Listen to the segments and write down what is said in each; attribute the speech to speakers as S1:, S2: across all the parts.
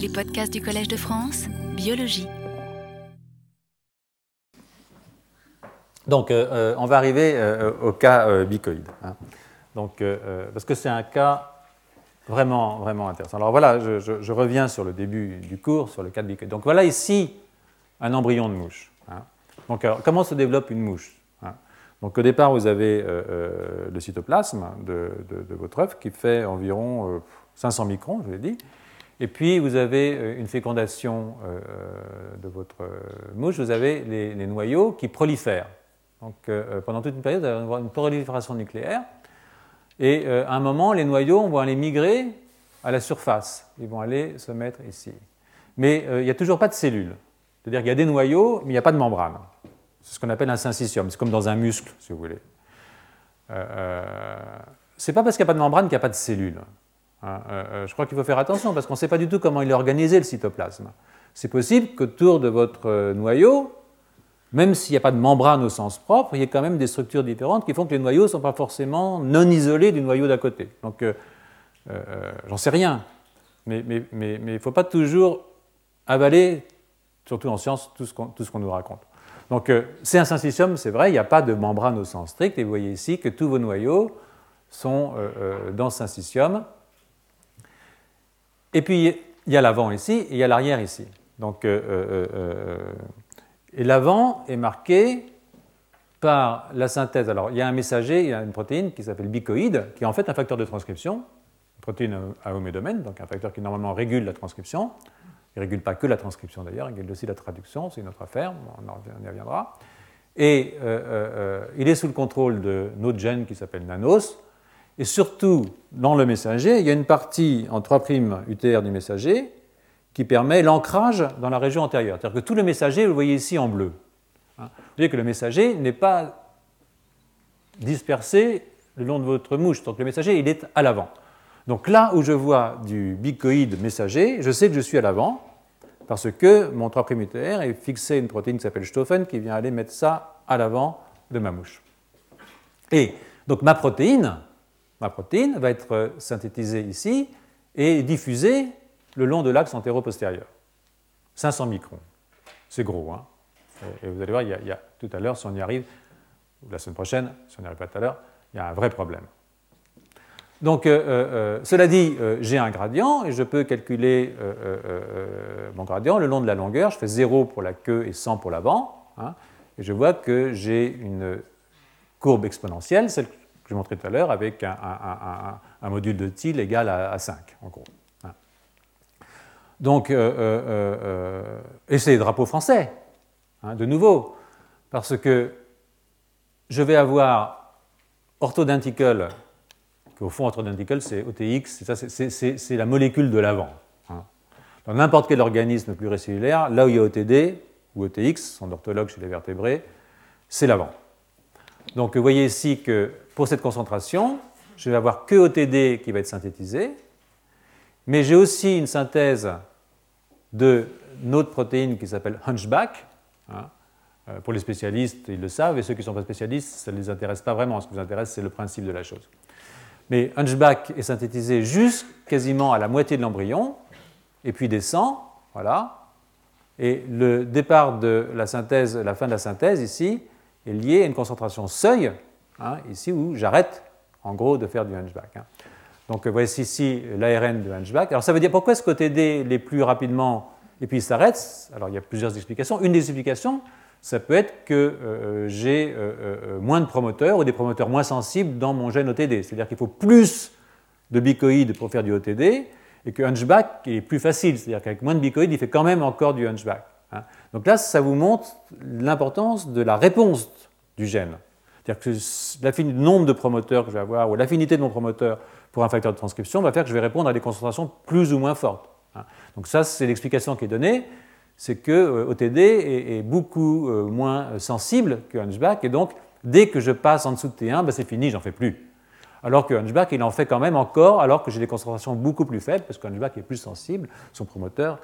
S1: Les podcasts du Collège de France, biologie.
S2: Donc, euh, euh, on va arriver euh, au cas euh, bicoïde. hein. Donc, parce que c'est un cas vraiment, vraiment intéressant. Alors voilà, je, reviens sur le début du cours, sur le cas de bicoïde. Donc voilà ici un embryon de mouche. hein. Donc, comment se développe une mouche hein Donc, au départ, vous avez le cytoplasme de, de- votre œuf qui fait environ euh, 500 microns, je l'ai dit. Et puis, vous avez euh, une fécondation euh, de votre euh, mouche, vous avez les, noyaux qui prolifèrent. Donc, euh, pendant toute une période, vous avoir une prolifération nucléaire. Et euh, à un moment, les noyaux vont aller migrer à la surface. Ils vont aller se mettre ici. Mais euh, il n'y a toujours pas de cellules. C'est-à-dire qu'il y a des noyaux, mais il n'y a pas de membrane. C'est ce qu'on appelle un syncytium. C'est comme dans un muscle, si vous voulez. Euh, euh, c'est pas parce qu'il n'y a pas de membrane qu'il n'y a pas de cellules. Hein, euh, euh, je crois qu'il faut faire attention parce qu'on ne sait pas du tout comment il est organisé le cytoplasme. C'est possible qu'autour de votre euh, noyau, même s'il n'y a pas de membrane au sens propre, il y a quand même des structures différentes qui font que les noyaux ne sont pas forcément non isolés du noyau d'à côté. Donc, j'en sais rien. Mais il ne faut pas toujours avaler, surtout en science, tout ce qu'on nous raconte. Donc, c'est un syncytium, c'est vrai, il n'y a pas de membrane au sens strict, et vous voyez ici que tous vos noyaux sont dans syncytium. Et puis, il y a l'avant ici, et il y a l'arrière ici. Donc, euh, euh, euh, et l'avant est marqué par la synthèse. Alors, il y a un messager, il y a une protéine qui s'appelle bicoïde, qui est en fait un facteur de transcription, une protéine à homédomène, donc un facteur qui normalement régule la transcription. Il ne régule pas que la transcription d'ailleurs, il régule aussi la traduction, c'est une autre affaire, on, y reviendra. Et il est sous le contrôle de notre gène qui s'appelle nanos. Et surtout, dans le messager, il y a une partie en 3' UTR du messager qui permet l'ancrage dans la région antérieure. C'est-à-dire que tout le messager, vous le voyez ici en bleu. Hein. Vous voyez que le messager n'est pas dispersé le long de votre mouche. Donc le messager, il est à l'avant. Donc là où je vois du bicoïde messager, je sais que je suis à l'avant, parce que mon 3' UTR est fixé une protéine qui s'appelle Stoffen qui vient aller mettre ça à l'avant de ma mouche. Et donc ma protéine, ma protéine va être synthétisée ici et diffusée le long de l'axe antéro-postérieur. 500 microns. C'est gros. Hein et vous allez voir, il y, a, tout à l'heure, si on y arrive, ou la semaine prochaine, si on n'y arrive pas tout à l'heure, il y a un vrai problème. Donc, euh, euh, cela dit, euh, j'ai un gradient et je peux calculer euh, mon gradient le long de la longueur. Je fais 0 pour la queue et 100 pour l'avant. Hein, et je vois que j'ai une courbe exponentielle, celle que je montrais tout à l'heure, avec un, module de Thiel égal à, à 5, en gros. Hein. Donc, et c'est les drapeaux français, hein, de nouveau, parce que je vais avoir orthodentical au fond, orthodentical, c'est OTX, c'est la molécule de l'avant. Hein. Dans n'importe quel organisme pluricellulaire, là où il y a OTD, ou OTX, son orthologue chez les vertébrés, c'est l'avant. Donc vous voyez ici que pour cette concentration, je vais avoir que OTD qui va être synthétisé, mais j'ai aussi une synthèse de notre protéine qui s'appelle Hunchback. Hein. Pour les spécialistes, ils le savent, et ceux qui ne sont pas spécialistes, ça ne les intéresse pas vraiment. Ce qui vous intéresse, c'est le principe de la chose. Mais Hunchback est synthétisé juste quasiment à la moitié de l'embryon, et puis descend, voilà. Et le départ de la synthèse, la fin de la synthèse ici, est lié à une concentration seuil, hein, ici où j'arrête en gros de faire du Hunchback. Hein. Donc voici ici l'ARN de Hunchback. Alors ça veut dire pourquoi est-ce qu'OTD les plus rapidement et puis il s'arrête Alors il y a plusieurs explications. Une des explications, ça peut être que euh, j'ai euh, euh, moins de promoteurs ou des promoteurs moins sensibles dans mon gène OTD. C'est-à-dire qu'il faut plus de bicoïdes pour faire du OTD et que Hunchback est plus facile. C'est-à-dire qu'avec moins de bicoïdes, il fait quand même encore du Hunchback. Hein. Donc là, ça vous montre l'importance de la réponse du gène. C'est-à-dire que le nombre de promoteurs que je vais avoir ou l'affinité de mon promoteur pour un facteur de transcription va faire que je vais répondre à des concentrations plus ou moins fortes. Hein. Donc ça, c'est l'explication qui est donnée c'est que euh, OTD est, beaucoup euh, moins sensible que Hunchback, et donc dès que je passe en dessous de T1, ben c'est fini, j'en fais plus. Alors que Hunchback, il en fait quand même encore, alors que j'ai des concentrations beaucoup plus faibles, parce que Hunchback est plus sensible, son promoteur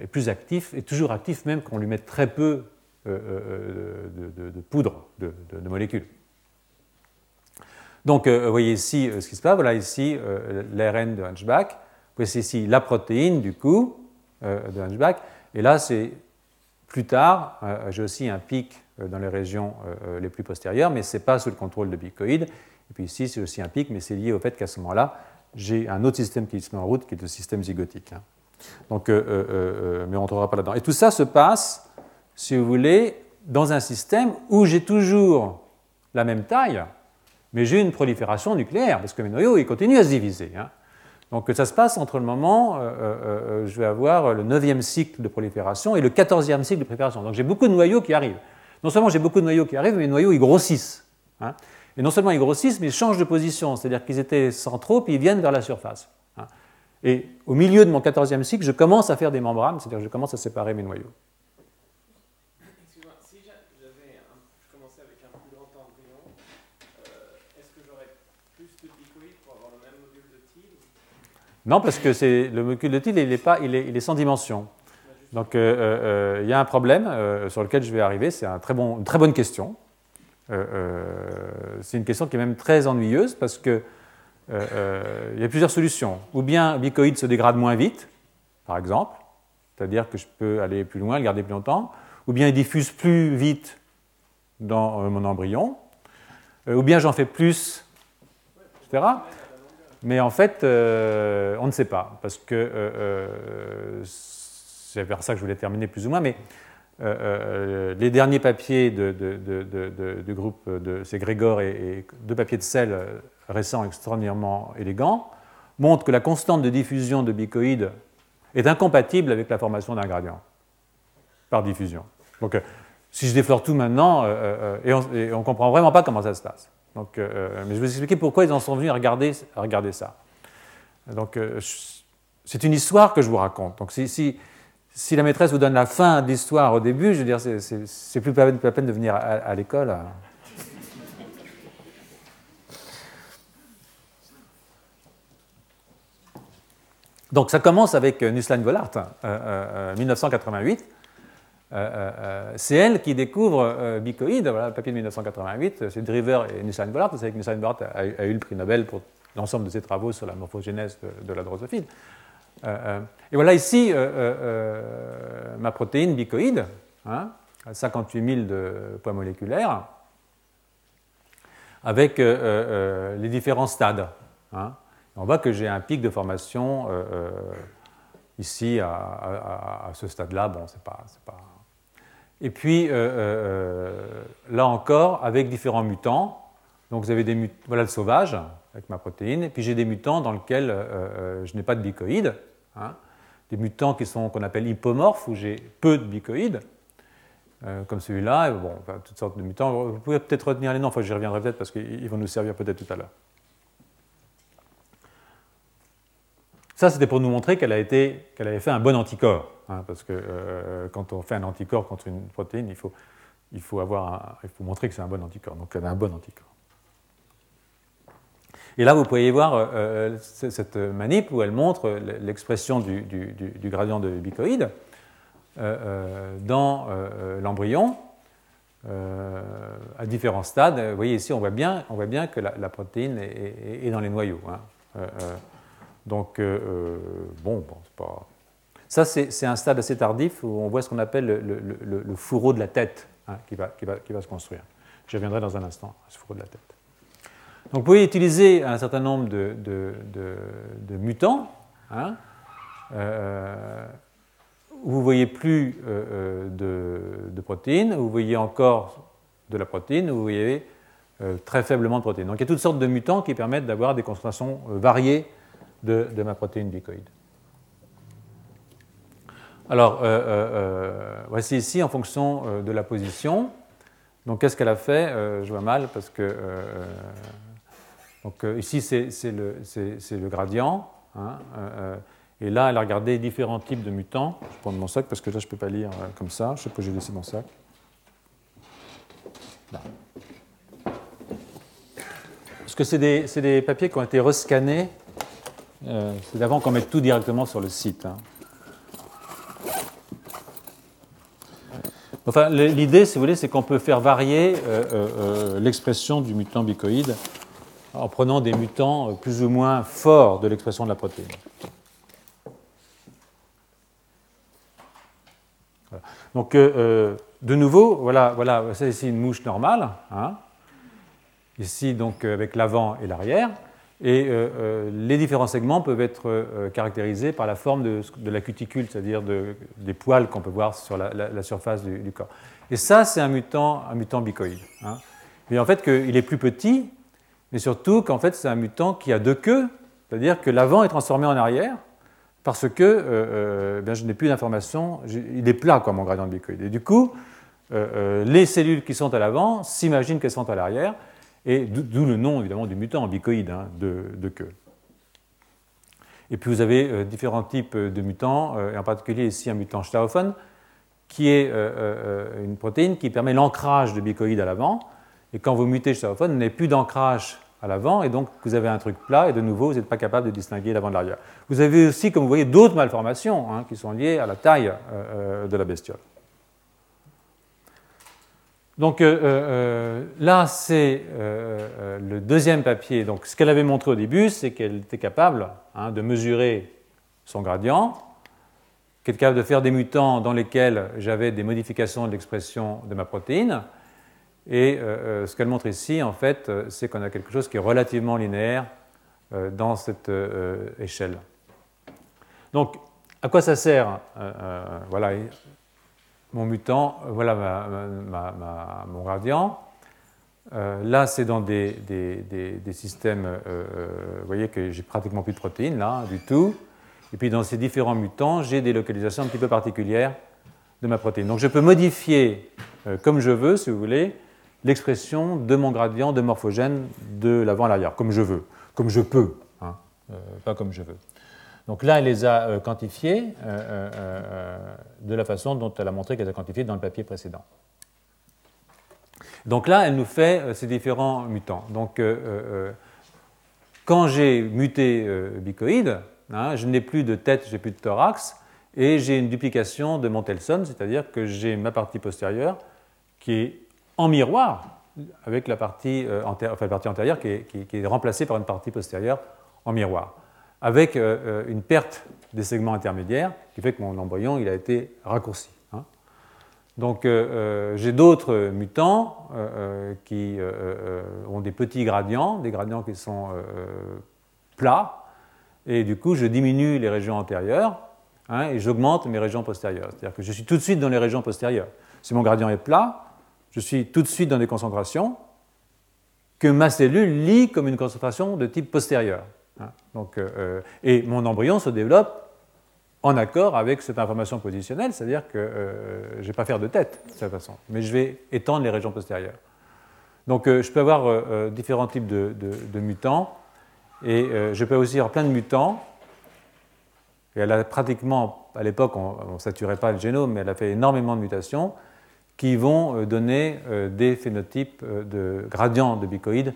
S2: est plus actif, et toujours actif même quand on lui met très peu euh, de, de, de, poudre, de, de, molécules. Donc, vous voyez ici ce qui se passe, voilà ici l'ARN de Hunchback, voici ici la protéine, du coup, de Hunchback. Et là, c'est plus tard, j'ai aussi un pic dans les régions les plus postérieures, mais ce n'est pas sous le contrôle de bicoïdes. Et puis ici, c'est aussi un pic, mais c'est lié au fait qu'à ce moment-là, j'ai un autre système qui se met en route, qui est le système zygotique. Donc, mais on ne rentrera pas là-dedans. Et tout ça se passe, si vous voulez, dans un système où j'ai toujours la même taille, mais j'ai une prolifération nucléaire, parce que mes noyaux, ils continuent à se diviser. Hein. Donc ça se passe entre le moment, euh, euh, euh, je vais avoir le 9e cycle de prolifération et le 14e cycle de prolifération. Donc j'ai beaucoup de noyaux qui arrivent. Non seulement j'ai beaucoup de noyaux qui arrivent, mais les noyaux, ils grossissent. Hein. Et non seulement ils grossissent, mais ils changent de position, c'est-à-dire qu'ils étaient centraux, puis ils viennent vers la surface. Et au milieu de mon 14e cycle, je commence à faire des membranes, c'est-à-dire que je commence à séparer mes noyaux. Non, parce que le molécule de Thiel, il est, pas, il est, sans dimension. Donc euh, euh, euh, il y a un problème sur lequel je vais arriver. C'est un très bon, une très bonne question. c'est une question qui est même très ennuyeuse parce qu'il y a plusieurs solutions. Ou bien bicoïde se dégrade moins vite, par exemple, c'est-à-dire que je peux aller plus loin, le garder plus longtemps. Ou bien il diffuse plus vite dans mon embryon. ou bien j'en fais plus, etc. Mais en fait, euh, on ne sait pas, parce que euh, euh, c'est vers ça que je voulais terminer plus ou moins, mais les derniers papiers du groupe, de, c'est Grégor et, deux papiers de sel récents extraordinairement élégants, montrent que la constante de diffusion de bicoïdes est incompatible avec la formation d'un gradient par diffusion. Donc, si je déflore tout maintenant, et on ne comprend vraiment pas comment ça se passe. Donc, euh, mais je vais vous expliquer pourquoi ils en sont venus à regarder, à regarder ça. Donc, euh, c'est une histoire que je vous raconte. Donc, si, si, si, la maîtresse vous donne la fin de l'histoire au début, je veux dire, c'est plus la peine de venir à, l'école. Donc, ça commence avec Nusslein Vollart, 1988. Euh, euh, euh, c'est elle qui découvre bicoïde, voilà, le papier de 1988, c'est Driver et Nusslein Bollard. Vous savez que Nusslein Bollard a, eu le prix Nobel pour l'ensemble de ses travaux sur la morphogénèse de, la drosophile. et voilà ici ma protéine bicoïde, hein, à 58 000 de poids moléculaires, avec les différents stades. Hein. On voit que j'ai un pic de formation ici à, ce stade-là. Bon, c'est pas, et puis, euh, euh, là encore, avec différents mutants. Donc, vous avez des mutants, voilà le sauvage avec ma protéine. Et puis, j'ai des mutants dans lesquels euh, je n'ai pas de bicoïdes. Hein. Des mutants qui sont qu'on appelle hypomorphes, où j'ai peu de bicoïdes, comme celui-là. Bon, toutes sortes de mutants. Vous pouvez peut-être retenir les noms, enfin, reviendrai peut-être parce qu'ils vont nous servir peut-être tout à l'heure. Ça, c'était pour nous montrer qu'elle avait fait un bon anticorps. Hein, parce que euh, quand on fait un anticorps contre une protéine, il faut, montrer que c'est un bon anticorps. Donc elle a un bon anticorps. Et là, vous pouvez voir euh, euh, cette manip où elle montre l'expression du, gradient de bicoïde dans l'embryon à différents stades. Vous voyez ici, on voit bien, on voit bien que la, protéine est, dans les noyaux. Hein. Donc, bon, bon c'est pas ça, c'est un stade assez tardif où on voit ce qu'on appelle le, fourreau de la tête hein, qui, va, se construire. Je reviendrai dans un instant à ce fourreau de la tête. Donc, vous pouvez utiliser un certain nombre de, mutants. Hein, euh, vous ne voyez plus euh, euh, de, protéines, vous voyez encore de la protéine, vous voyez très faiblement de protéines. Donc il y a toutes sortes de mutants qui permettent d'avoir des concentrations variées de, ma protéine bicoïde. Alors, euh, euh, euh, voici ici en fonction de la position. Donc, qu'est-ce qu'elle a fait Je vois mal parce que. donc, ici, c'est le, gradient. Hein, et là, elle a regardé différents types de mutants. Je prends mon sac parce que là, je ne peux pas lire comme ça. Je sais pas, j'ai laissé mon sac. Parce que c'est des, des, papiers qui ont été rescannés. C'est d'avant qu'on mette tout directement sur le site. Hein. Enfin, l'idée, si vous voulez, c'est qu'on peut faire varier euh, euh, euh, l'expression du mutant bicoïde en prenant des mutants plus ou moins forts de l'expression de la protéine. Donc, de nouveau, voilà, voilà, c'est ici une mouche normale. Hein. ici, donc, avec l'avant et l'arrière. Et les différents segments peuvent être caractérisés par la forme de, la cuticule, c'est-à-dire des poils qu'on peut voir sur la, surface du, corps. Et ça, c'est un mutant, un mutant bicoïde. Hein. Mais en fait, qu'il est plus petit, mais surtout qu'en fait, c'est un mutant qui a deux queues, c'est-à-dire que l'avant est transformé en arrière, parce que euh, euh, ben, je n'ai plus d'informations, il est plat, quoi, mon gradient de bicoïde. Et du coup, euh, les cellules qui sont à l'avant s'imaginent qu'elles sont à l'arrière, et d'où le nom, évidemment, du mutant bicoïde hein, de, queue. Et puis vous avez différents types de mutants, et en particulier ici un mutant Stauffen, qui est une protéine qui permet l'ancrage de bicoïde à l'avant, et quand vous mutez Stauffen, vous n'avez plus d'ancrage à l'avant, et donc vous avez un truc plat, et de nouveau, vous n'êtes pas capable de distinguer l'avant de l'arrière. Vous avez aussi, comme vous voyez, d'autres malformations hein, qui sont liées à la taille euh, euh, de la bestiole. Donc euh, là, c'est le deuxième papier. Donc ce qu'elle avait montré au début, c'est qu'elle était capable hein, de mesurer son gradient, qu'elle était capable de faire des mutants dans lesquels j'avais des modifications de l'expression de ma protéine, et euh, euh, ce qu'elle montre ici, en fait, euh, c'est qu'on a quelque chose qui est relativement linéaire dans cette échelle. Donc, à quoi ça sert Voilà, mon mutant, voilà mon gradient. là, c'est dans des, systèmes, vous voyez que j'ai pratiquement plus de protéines, là, du tout. Et puis dans ces différents mutants, j'ai des localisations un petit peu particulières de ma protéine. Donc je peux modifier comme je veux, si vous voulez, l'expression de mon gradient de morphogène de l'avant à l'arrière, comme je veux, comme je peux, hein, euh, pas comme je veux. Donc là, elle les a euh, quantifiés euh, de la façon dont elle a montré qu'elle les a quantifiés dans le papier précédent. Donc là, elle nous fait ces différents mutants. Donc quand j'ai muté bicoïde, hein, je n'ai plus de tête, j'ai plus de thorax, et j'ai une duplication de Montelson, c'est-à-dire que j'ai ma partie postérieure qui est en miroir avec euh, la partie antérieure qui est, remplacée par une partie postérieure en miroir, avec euh, euh, une perte des segments intermédiaires qui fait que mon embryon il a été raccourci. Hein. Donc j'ai d'autres mutants qui ont des petits gradients, des gradients qui sont plats, et du coup je diminue les régions antérieures hein, et j'augmente mes régions postérieures. C'est-à-dire que je suis tout de suite dans les régions postérieures. Si mon gradient est plat, je suis tout de suite dans des concentrations que ma cellule lit comme une concentration de type postérieur. Hein. Donc, euh, euh, et mon embryon se développe en accord avec cette information positionnelle, c'est-à-dire que euh, je ne vais pas faire de tête de cette façon, mais je vais étendre les régions postérieures. Donc je peux avoir différents types de, mutants, et je peux aussi avoir plein de mutants. Et elle a pratiquement, à l'époque, on ne saturait pas le génome, mais elle a fait énormément de mutations qui vont euh, donner euh, des phénotypes euh, de gradients de bicoïdes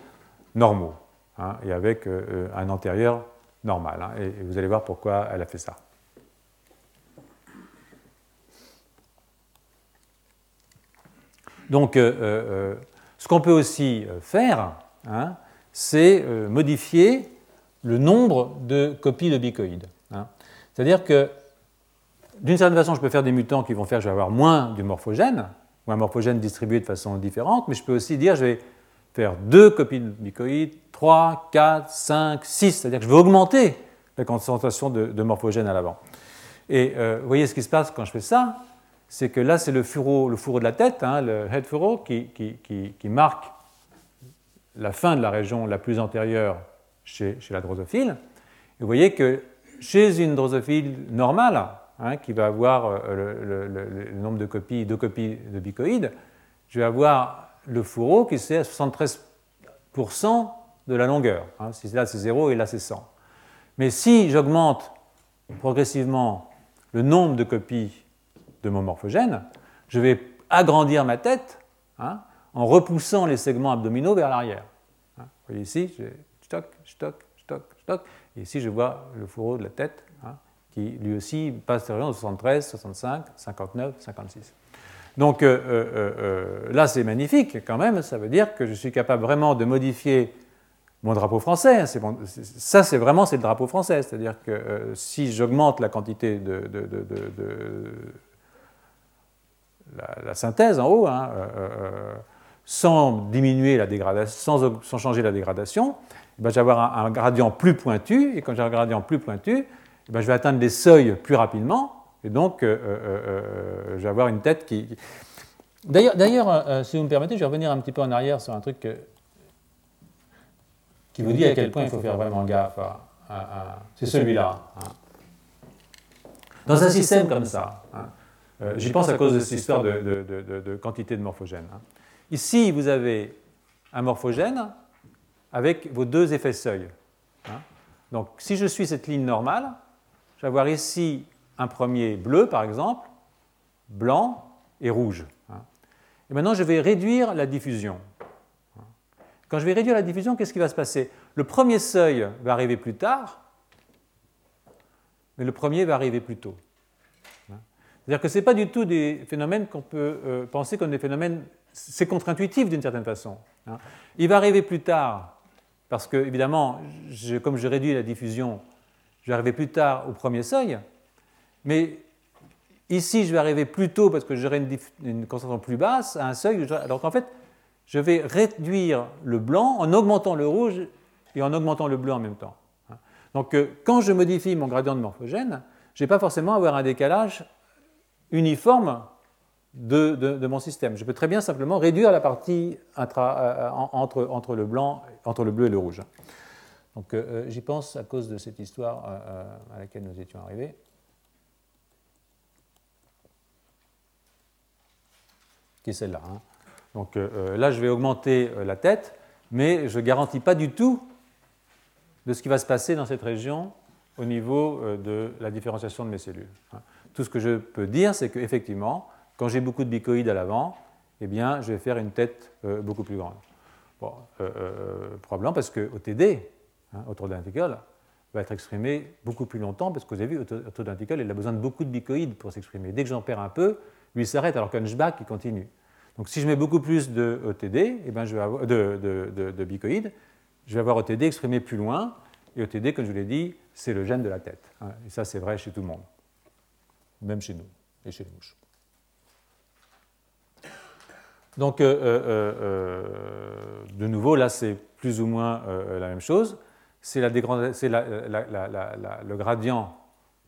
S2: normaux, hein, et avec un antérieur normal. Hein, et vous allez voir pourquoi elle a fait ça. Donc, ce qu'on peut aussi faire, hein, c'est modifier le nombre de copies de bicoïdes. C'est-à-dire que, d'une certaine façon, je peux faire des mutants qui vont faire que je vais avoir moins du morphogène, ou un morphogène distribué de façon différente, mais je peux aussi dire je vais faire deux copies de bicoïdes, 3, 4, 5, 6, c'est-à-dire que je vais augmenter la concentration de, morphogènes à l'avant. Et euh, vous voyez ce qui se passe quand je fais ça, c'est que là c'est le fourreau, le de la tête, hein, le head furrow, qui, marque la fin de la région la plus antérieure chez, la drosophile. Et vous voyez que chez une drosophile normale, Hein, qui va avoir euh, le, nombre de copies, deux copies de bicoïdes, je vais avoir le fourreau qui c'est à 73% de la longueur. Hein. Si là c'est 0 et là c'est 100. Mais si j'augmente progressivement le nombre de copies de mon morphogène, je vais agrandir ma tête hein, en repoussant les segments abdominaux vers l'arrière. Vous voyez ici, je stock, stock, stock, stock. Et ici, je vois le fourreau de la tête qui lui aussi passe de 73, 65, 59, 56. Donc euh, euh, euh, là, c'est magnifique quand même, ça veut dire que je suis capable vraiment de modifier mon drapeau français. ça, c'est vraiment c'est le drapeau français, c'est-à-dire que si j'augmente la quantité de, la, synthèse en haut, hein, sans diminuer la dégradation, sans, changer la dégradation, eh ben, je vais avoir un, gradient plus pointu, et quand j'ai un gradient plus pointu, eh ben, je vais atteindre les seuils plus rapidement, et donc je vais avoir une tête qui... D'ailleurs, si vous me permettez, je vais revenir un petit peu en arrière sur un truc qui vous dit à quel point il faut faire vraiment gaffe. C'est celui-là. Hein. Dans un système comme ça, hein, euh, j'y pense à cause de cette histoire de, quantité de morphogènes. Hein. Ici, vous avez un morphogène avec vos deux effets seuil. Donc, si je suis cette ligne normale, je vais avoir ici un premier bleu, par exemple, blanc et rouge. Et maintenant, je vais réduire la diffusion. Quand je vais réduire la diffusion, qu'est-ce qui va se passer? Le premier seuil va arriver plus tard, mais le premier va arriver plus tôt. C'est-à-dire que ce n'est pas du tout des phénomènes qu'on peut euh, penser comme des phénomènes, c'est contre-intuitif d'une certaine façon. Il va arriver plus tard, parce que, évidemment, comme je réduis la diffusion, je vais arriver plus tard au premier seuil, mais ici, je vais arriver plus tôt parce que j'aurai une, concentration plus basse à un seuil. Alors qu'en fait, je vais réduire le blanc en augmentant le rouge et en augmentant le bleu en même temps. Donc euh, quand je modifie mon gradient de morphogène, je ne vais pas forcément avoir un décalage uniforme de, mon système. Je peux très bien simplement réduire la partie euh, entre, le blanc, entre le bleu et le rouge. Donc euh, j'y pense à cause de cette histoire à laquelle nous étions arrivés. Qui celle-là. Hein. Donc euh, euh, là, je vais augmenter euh, la tête, mais je ne garantis pas du tout de ce qui va se passer dans cette région au niveau de la différenciation de mes cellules. Hein. Tout ce que je peux dire, c'est qu'effectivement, quand j'ai beaucoup de bicoïdes à l'avant, eh bien, je vais faire une tête beaucoup plus grande. Probablement parce que OTD, hein, au denticule, va être exprimé beaucoup plus longtemps, parce que vous avez vu, au denticule, il a besoin de beaucoup de bicoïdes pour s'exprimer. Dès que j'en perds un peu, lui s'arrête, alors qu'Hunchback, il continue. Donc si je mets beaucoup plus de OTD, eh ben, je vais avoir, de, de, de, bicoïdes, je vais avoir OTD exprimé plus loin. Et OTD, comme je vous l'ai dit, c'est le gène de la tête. Hein. Et ça, c'est vrai chez tout le monde, même chez nous et chez les mouches. Donc, euh, euh, euh, de nouveau, là, c'est plus ou moins la même chose. C'est le gradient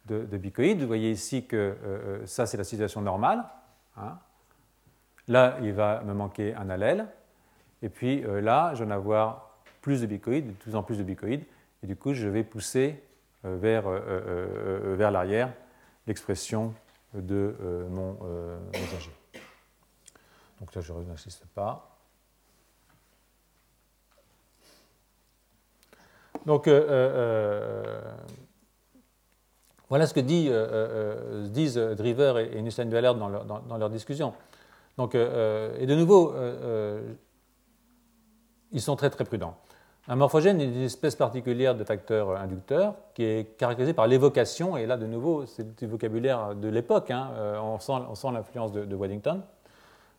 S2: de, de bicoïdes. Vous voyez ici que ça, c'est la situation normale. Hein. Là, il va me manquer un allèle. Et puis euh, là, je vais en avoir plus de bicoïdes, de plus en plus de bicoïdes. Et du coup, je vais pousser euh, vers, euh, vers l'arrière l'expression de mon messager. Donc là, je n'insiste pas. Donc, voilà ce que disent Driver et, et leur, dans leur discussion. Donc, euh, euh, et de nouveau, euh, ils sont très très prudents. Un morphogène est une espèce particulière de facteur inducteur qui est caractérisé par l'évocation, et là de nouveau, c'est du vocabulaire de l'époque, hein, on sent, l'influence de, Waddington,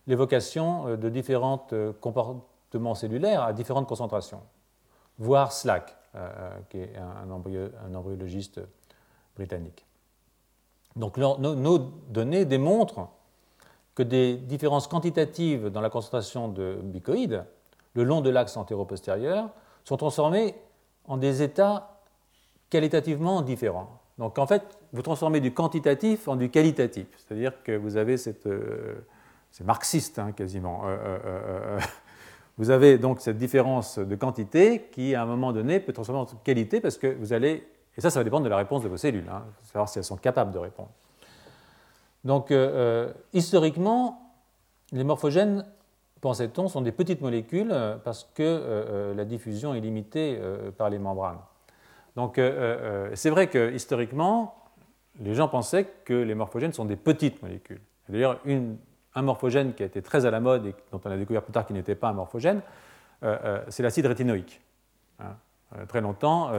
S2: l'évocation de différents comportements cellulaires à différentes concentrations, voire Slack, qui est un, embryologiste britannique. Donc nos données démontrent que des différences quantitatives dans la concentration de bicoïdes le long de l'axe antéro-postérieur sont transformées en des états qualitativement différents. Donc en fait, vous transformez du quantitatif en du qualitatif, c'est-à-dire que vous avez cette... Euh, c'est marxiste hein, quasiment. Euh, euh, vous avez donc cette différence de quantité qui, à un moment donné, peut transformer en qualité parce que vous allez... Et ça, ça va dépendre de la réponse de vos cellules, hein, savoir si elles sont capables de répondre. Donc, euh, euh, historiquement, les morphogènes, pensait-on, sont des petites molécules euh, parce que la diffusion est limitée par les membranes. Donc, c'est vrai que historiquement, les gens pensaient que les morphogènes sont des petites molécules. D'ailleurs, un morphogène qui a été très à la mode et dont on a découvert plus tard qu'il n'était pas un morphogène, c'est l'acide rétinoïque. Hein. Très longtemps,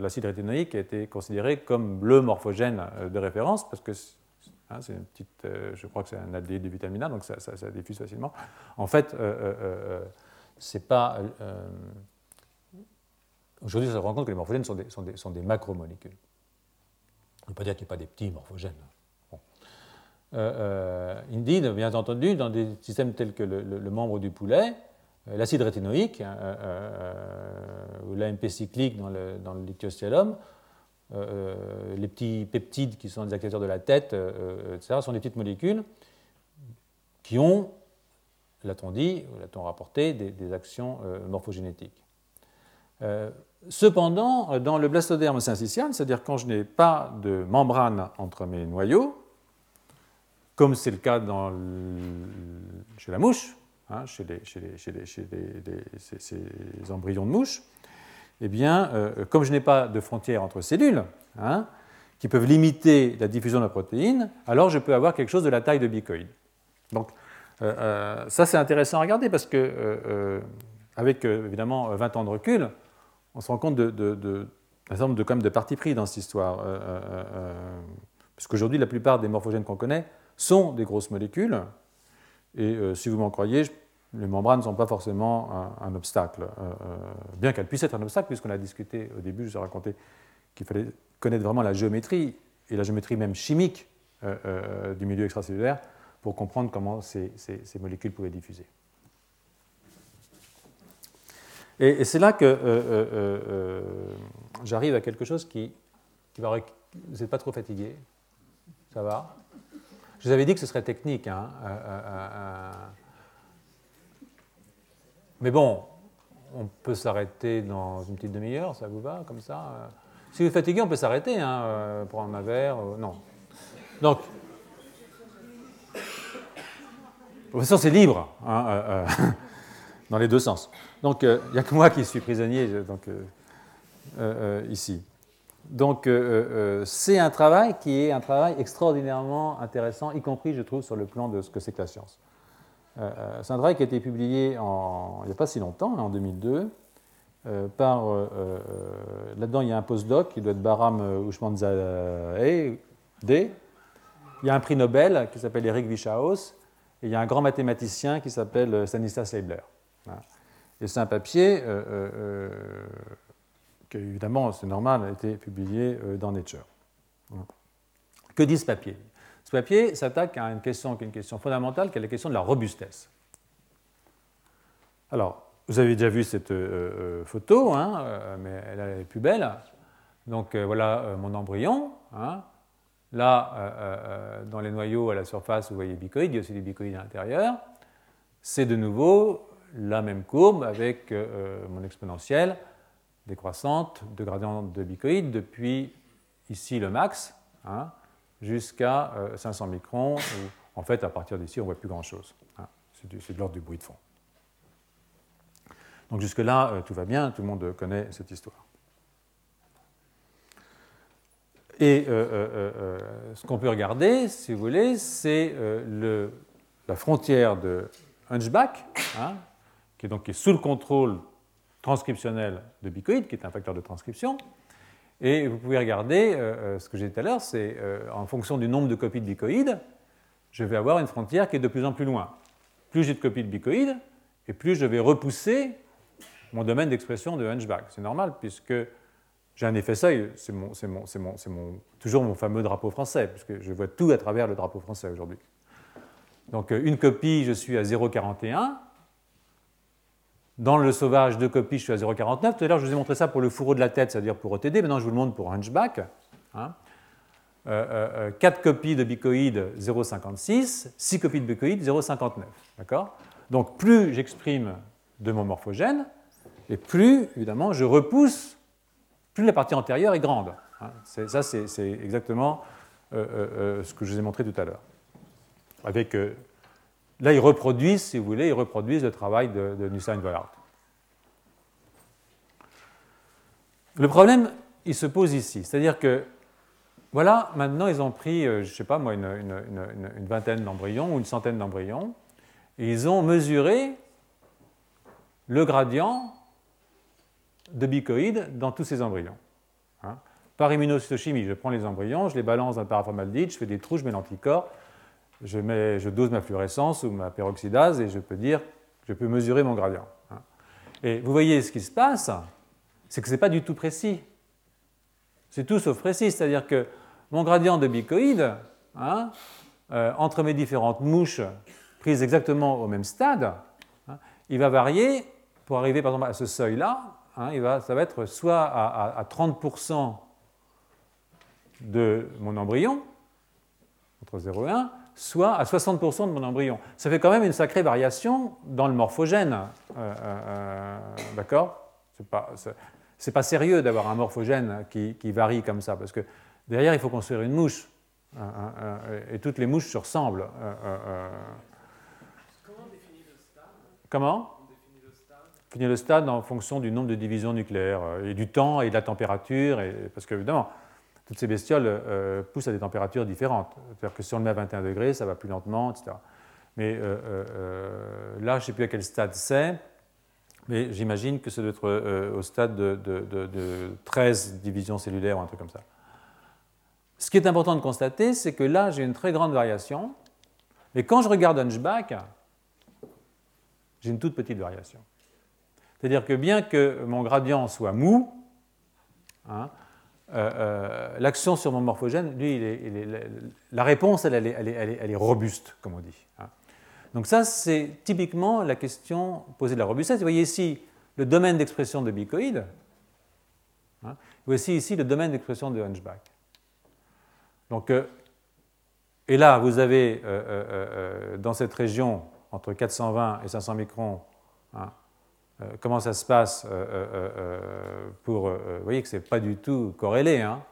S2: l'acide rétinoïque a été considéré comme le morphogène de référence parce que Hein, c'est une petite, euh, je crois que c'est un aldéhyde de vitamine A, donc ça, diffuse facilement. En fait, euh, euh, c'est pas. Aujourd'hui, on se rend compte que les morphogènes sont des, sont des, macromolécules. On ne peut pas dire qu'il n'y a pas des petits morphogènes. indeed, bien entendu, dans des systèmes tels que le, membre du poulet, l'acide rétinoïque hein, ou l'AMP cyclique dans le, dans le les petits peptides qui sont des acteurs de la tête, etc., sont des petites molécules qui ont, l'a-t-on dit, l'a-t-on rapporté, des, actions morphogénétiques. Cependant, dans le blastoderme syncytial, c'est-à-dire quand je n'ai pas de membrane entre mes noyaux, comme c'est le cas chez la mouche, hein, chez, ces, embryons de mouche, eh bien, euh, comme je n'ai pas de frontières entre cellules hein, qui peuvent limiter la diffusion de la protéine, alors je peux avoir quelque chose de la taille de bicoïde. Donc, euh, euh, ça c'est intéressant à regarder parce que, avec évidemment 20 ans de recul, on se rend compte d'un de, de, certain nombre de, quand de parti pris dans cette histoire. Euh, euh, euh, parce qu'aujourd'hui, la plupart des morphogènes qu'on connaît sont des grosses molécules. Et si vous m'en croyez, les membranes ne sont pas forcément un, obstacle. bien qu'elles puissent être un obstacle, puisqu'on a discuté au début, je vous ai raconté qu'il fallait connaître vraiment la géométrie, et la géométrie même chimique du milieu extracellulaire, pour comprendre comment ces molécules pouvaient diffuser. Et, c'est là que euh, euh, euh, j'arrive à quelque chose qui, va. Vous n'êtes pas trop fatigué Ça va? Je vous avais dit que ce serait technique. Hein, mais bon, on peut s'arrêter dans une petite demi-heure, ça vous va, comme ça Si vous êtes fatigué, on peut s'arrêter, hein, prendre un verre. non. Donc. De toute façon, c'est libre. Hein, dans les deux sens. Donc, il n'y a que moi qui suis prisonnier donc, euh, euh, ici. Donc, euh, c'est un travail qui est un travail extraordinairement intéressant, y compris, je trouve, sur le plan de ce que c'est que la science. C'est un travail qui a été publié il n'y a pas si longtemps, en 2002, par. Là-dedans, il y a un postdoc qui doit être Baram Ushmanzadeh. Il y a un prix Nobel qui s'appelle Eric Wichaus, et il y a un grand mathématicien qui s'appelle Stanislas Leibler. Et c'est un papier euh, euh, euh, qui, évidemment, c'est normal, a été publié dans Nature. Que dit ce papier? Papier s'attaque à une question qui est une question fondamentale, qui est la question de la robustesse. Alors, vous avez déjà vu cette photo, hein, mais elle est plus belle. Donc voilà mon embryon. Hein. Là, dans les noyaux à la surface, vous voyez bicoïdes, il y a aussi des bicoïdes à l'intérieur. C'est de nouveau la même courbe avec euh, mon exponentielle décroissante de gradient de bicoïde depuis ici le max hein, jusqu'à 500 euh, microns, où en fait à partir d'ici on ne voit plus grand-chose. Hein. c'est de l'ordre du bruit de fond. Donc jusque-là, euh, tout va bien, tout le monde connaît cette histoire. Et ce qu'on peut regarder, si vous voulez, c'est la frontière de Hunchback, hein, qui est donc sous le contrôle transcriptionnel de bicoïde, qui est un facteur de transcription. Et vous pouvez regarder euh, euh, ce que j'ai dit tout à l'heure, c'est euh, en fonction du nombre de copies de bicoïdes, je vais avoir une frontière qui est de plus en plus loin. Plus j'ai de copies de bicoïdes, et plus je vais repousser mon domaine d'expression de Hunchback. C'est normal, puisque j'ai un effet seuil, c'est toujours mon fameux drapeau français, puisque je vois tout à travers le drapeau français aujourd'hui. Donc une copie, je suis à 0,41, dans le sauvage, deux copies, je suis à 0,49. Tout à l'heure, je vous ai montré ça pour le fourreau de la tête, c'est-à-dire pour OTD. Maintenant, je vous le montre pour Hunchback. Hein. Euh, euh, 4 euh, copies de bicoïde, 0,56. 6 copies de bicoïde, 0,59. D'accord? Donc, plus j'exprime de mon morphogène, et plus, évidemment, je repousse, plus la partie antérieure est grande. Hein. Ça, c'est exactement euh, ce que je vous ai montré tout à l'heure. Avec Là, ils reproduisent, si vous voulez, ils reproduisent le travail de, de Vollard. Le problème, il se pose ici. C'est-à-dire que, voilà, maintenant, ils ont pris, euh, je ne sais pas moi, une, vingtaine d'embryons ou une centaine d'embryons, et ils ont mesuré le gradient de bicoïdes dans tous ces embryons. Hein. Par immunocytochimie, je prends les embryons, je les balance dans le paraformaldehyd, je fais des trous, je mets l'anticorps, je, dose ma fluorescence ou ma peroxydase et je peux dire, je peux mesurer mon gradient. Hein. Et vous voyez ce qui se passe, c'est que ce n'est pas du tout précis. C'est tout sauf précis, c'est-à-dire que mon gradient de bicoïde, hein, entre mes différentes mouches prises exactement au même stade, hein, il va varier pour arriver par exemple à ce seuil-là. Hein, ça va être soit à 30% de mon embryon, entre 0 et 1, soit à 60% de mon embryon. Ça fait quand même une sacrée variation dans le morphogène. Euh, euh, euh, d'accord? C'est pas, pas sérieux d'avoir un morphogène qui, varie comme ça, parce que derrière, il faut construire une mouche. et toutes les mouches se ressemblent. Comment on le stade? Comment on définit le stade? Le stade en fonction du nombre de divisions nucléaires, et du temps, et de la température, et, parce que, évidemment, toutes ces bestioles euh, poussent à des températures différentes. C'est-à-dire que si on le met à 21 degrés, ça va plus lentement, etc. Mais euh, euh, là, je ne sais plus à quel stade c'est, mais j'imagine que ça doit être au stade de, de, 13 divisions cellulaires ou un truc comme ça. Ce qui est important de constater, c'est que là, j'ai une très grande variation, mais quand je regarde Hunchback, j'ai une toute petite variation. C'est-à-dire que bien que mon gradient soit mou, hein, euh, euh, l'action sur mon morphogène, lui, la réponse, elle, est, robuste, comme on dit. Hein. Donc ça, c'est typiquement la question posée de la robustesse. Vous voyez ici le domaine d'expression de bicoïde. Hein. Voici ici le domaine d'expression de Hunchback. Donc, euh, et là, vous avez dans cette région, entre 420 et 500 microns, hein, euh, comment ça se passe euh, euh, pour. vous voyez que ce n'est pas du tout corrélé. Hein.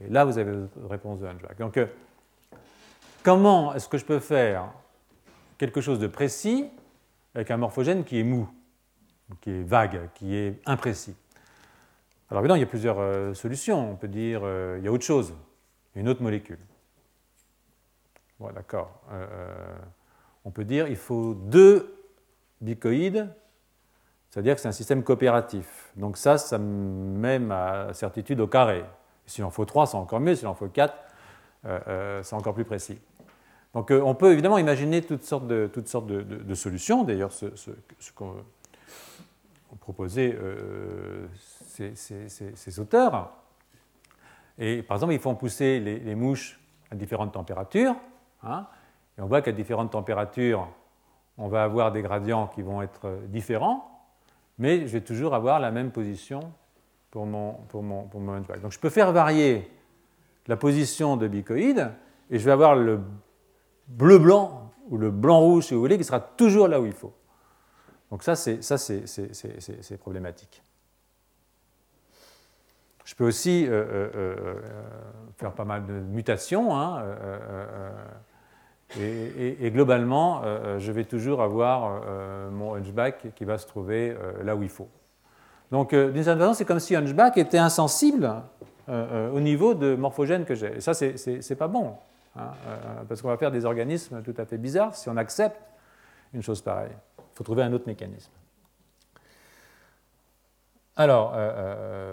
S2: et là, vous avez la réponse de Hunchback. Donc, comment est-ce que je peux faire quelque chose de précis avec un morphogène qui est mou, qui est vague, qui est imprécis? Alors, évidemment, il y a plusieurs solutions. On peut dire il y a autre chose, une autre molécule. Bon, d'accord. on peut dire il faut deux bicoïdes c'est-à-dire que c'est un système coopératif. Donc ça, ça met ma certitude au carré. S'il en faut 3, c'est encore mieux. S'il en faut 4, euh, euh, c'est encore plus précis. Donc euh, on peut évidemment imaginer toutes sortes de, toutes sortes de, solutions. D'ailleurs, ce, qu'ont proposé ces, auteurs. Et par exemple, ils font pousser les, mouches à différentes températures. Hein, et on voit qu'à différentes températures, on va avoir des gradients qui vont être différents mais je vais toujours avoir la même position pour mon, pour mon, pour mon hunchback. Donc je peux faire varier la position de bicoïde et je vais avoir le bleu-blanc ou le blanc-rouge, si vous voulez, qui sera toujours là où il faut. Donc ça, c'est, ça, c'est, problématique. Je peux aussi euh, euh, euh, faire pas mal de mutations. Hein, et, globalement, euh, euh, je vais toujours avoir euh, mon hunchback qui va se trouver là où il faut. Donc, d'une certaine façon, c'est comme si hunchback était insensible au niveau de morphogène que j'ai. Et ça, c'est pas bon, hein, parce qu'on va faire des organismes tout à fait bizarres si on accepte une chose pareille. Il faut trouver un autre mécanisme. Alors,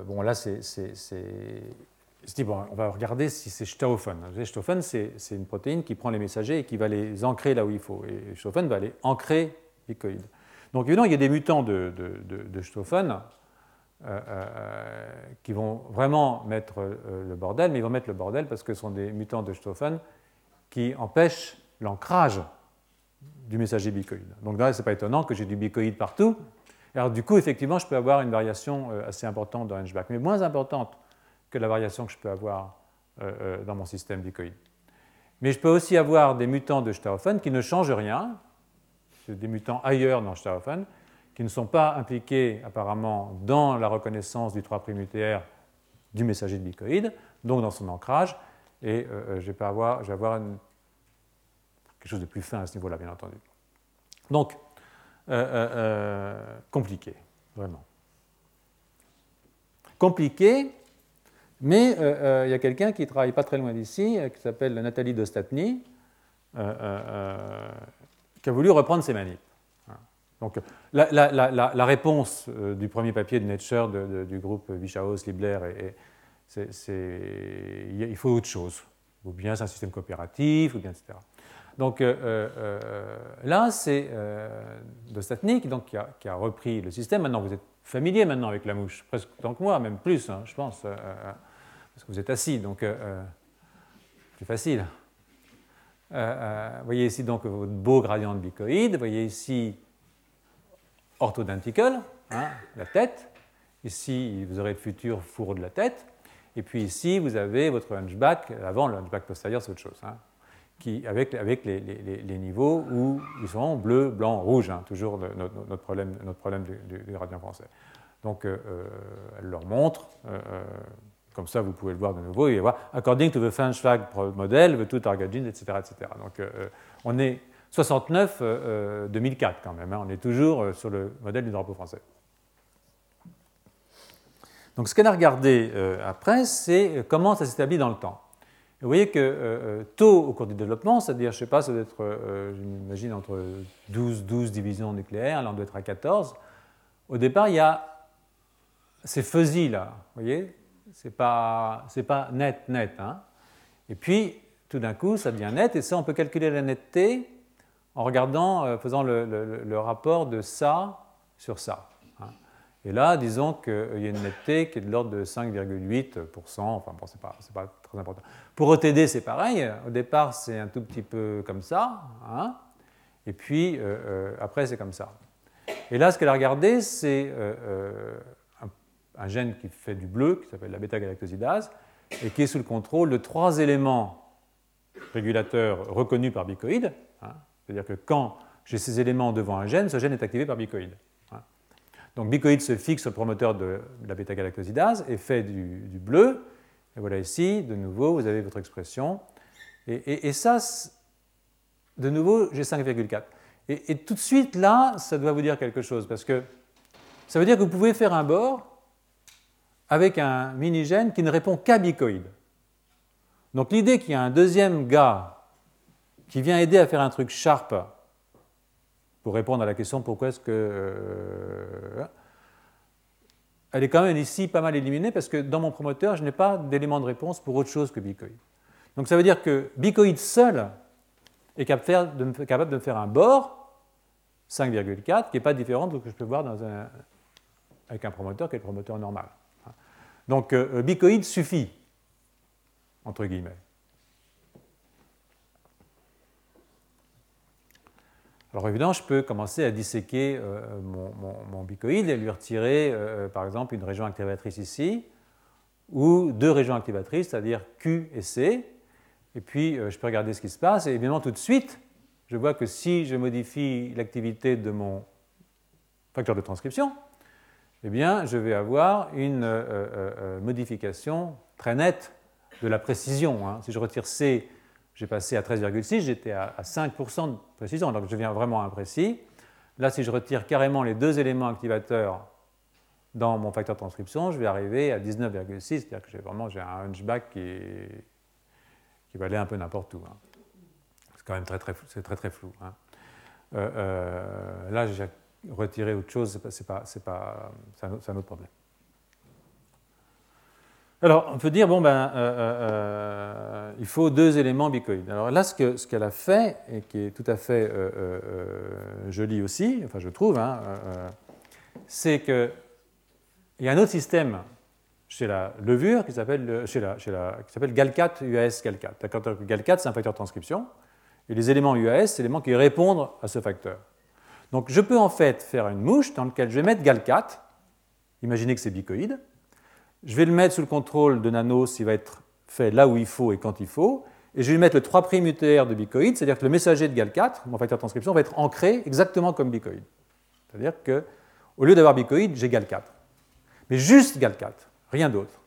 S2: bon, là, c'est on va regarder si c'est Stauffen. Stauffen, c'est une protéine qui prend les messagers et qui va les ancrer là où il faut. Et Stauffen va aller ancrer les coïdes. Donc évidemment, il y a des mutants de, de, euh, euh, qui vont vraiment mettre euh, le bordel, mais ils vont mettre le bordel parce que ce sont des mutants de Stauffen qui empêchent l'ancrage du messager bicoïde. Donc là, ce n'est pas étonnant que j'ai du bicoïde partout. Alors du coup, effectivement, je peux avoir une variation assez importante dans Hunchback, mais moins importante que la variation que je peux avoir euh, euh, dans mon système dicoïde. Mais je peux aussi avoir des mutants de Stauffen qui ne changent rien, des mutants ailleurs dans Stauffen, qui ne sont pas impliqués apparemment dans la reconnaissance du 3' UTR du messager de bicoïde, donc dans son ancrage, et euh, je vais avoir quelque chose de plus fin à ce niveau-là, bien entendu. Donc, compliqué, vraiment. Compliqué, mais euh, euh, il y a quelqu'un qui travaille pas très loin d'ici, euh, qui s'appelle Nathalie Dostatny, qui a voulu reprendre ces manips. Donc, la, réponse du premier papier de Nature du groupe Vichaos, Libler, c'est il faut autre chose. Ou bien c'est un système coopératif, ou bien etc. Donc là, c'est Dostatny donc, qui a, repris le système. Maintenant, vous êtes familier maintenant avec la mouche, presque tant que moi, même plus, hein, je pense parce que vous êtes assis, donc euh, euh, plus facile. vous voyez ici donc votre beau gradient de bicoïde. Voyez ici orthodentical, hein, la tête. Ici, vous aurez le futur four de la tête. Et puis ici, vous avez votre hunchback. Avant, le hunchback postérieur, c'est autre chose. Hein, qui, avec, avec les, niveaux où ils sont bleu, blanc, rouge. Hein, toujours notre, problème, notre problème du, gradient français. Donc, euh, euh, elle leur montre. Euh, comme ça, vous pouvez le voir de nouveau et voir according to the Hunchback model, the two target genes, etc. etc. Donc, on est 69 2004 quand même. Hein, on est toujours sur le modèle du drapeau français. Donc ce qu'elle a regardé euh, après, c'est euh, comment ça s'établit dans le temps. vous voyez que euh, tôt au cours du développement, c'est-à-dire, je ne sais pas, ça doit être, j'imagine, entre 12, 12 divisions nucléaires, là on doit être à 14. Au départ, il y a ces fuzzy là, vous voyez C'est pas, pas net, net. Hein et puis, tout d'un coup, ça devient net, et ça, on peut calculer la netteté en regardant, faisant le rapport de ça sur ça. Et là, disons qu'il y a une netteté qui est de l'ordre de 5,8%. Enfin, bon, ce n'est pas, pas, très important. Pour ETD, c'est pareil. Au départ, c'est un tout petit peu comme ça. Hein. et puis, euh, euh, après, c'est comme ça. Et là, ce qu'elle a regardé, c'est euh, un, gène qui fait du bleu, qui s'appelle la bêta-galactosidase, et qui est sous le contrôle de trois éléments régulateurs reconnus par bicoïde. Hein. C'est-à-dire que quand j'ai ces éléments devant un gène, ce gène est activé par bicoïde. Donc bicoïde se fixe le promoteur de la bêta-galactosidase et fait du, bleu. Et voilà ici, de nouveau, vous avez votre expression. Et, ça, de nouveau, j'ai 5,4. Et, et, tout de suite, là, ça doit vous dire quelque chose, parce que ça veut dire que vous pouvez faire un bord avec un mini-gène qui ne répond qu'à bicoïde. Donc l'idée qu'il y a un deuxième gars qui vient aider à faire un truc sharp pour répondre à la question pourquoi est-ce que... Euh, elle est quand même ici pas mal éliminée parce que dans mon promoteur, je n'ai pas d'élément de réponse pour autre chose que bicoïde. Donc ça veut dire que bicoïde seul est capable de me faire un bord 5,4 qui n'est pas différent de ce que je peux voir avec un promoteur qui est le promoteur normal. Donc euh, bicoïde suffit, entre guillemets. Alors évidemment, je peux commencer à disséquer euh, mon, bicoïde et lui retirer, euh, par exemple, une région activatrice ici, ou deux régions activatrices, c'est-à-dire Q et C. Et puis, euh, je peux regarder ce qui se passe. Et évidemment, tout de suite, je vois que si je modifie l'activité de mon facteur de transcription, eh bien, je vais avoir une modification très nette de la précision. Hein. Si je retire C j'ai passé à 13,6, j'étais à 5% de précision, donc je deviens vraiment imprécis. Là, si je retire carrément les deux éléments activateurs dans mon facteur de transcription, je vais arriver à 19,6, c'est-à-dire que j'ai vraiment un hunchback qui, qui va aller un peu n'importe où. Hein. C'est quand même très très, très, très flou. Hein. Euh, euh, là, retiré autre chose, c'est, pas, pas, c'est un autre problème. Alors, on peut dire, bon, ben, euh, euh, euh, il faut deux éléments bicoïdes. Alors là, ce qu'elle ce a fait, et qui est tout à fait joli aussi, enfin je trouve, hein, c'est qu'il y a un autre système chez la levure qui s'appelle GAL4 UAS GAL4. GAL4, c'est un facteur de transcription, et les éléments UAS, c'est éléments qui répondent à ce facteur. Donc je peux en fait faire une mouche dans laquelle je vais mettre GAL4, imaginez que c'est bicoïde, je vais le mettre sous le contrôle de Nano s'il va être fait là où il faut et quand il faut. Et je vais lui mettre le 3' UTR de bicoïde, c'est-à-dire que le messager de GAL4, mon facteur de transcription, va être ancré exactement comme bicoïde. C'est-à-dire que au lieu d'avoir bicoïde, j'ai GAL4. Mais juste GAL4, rien d'autre.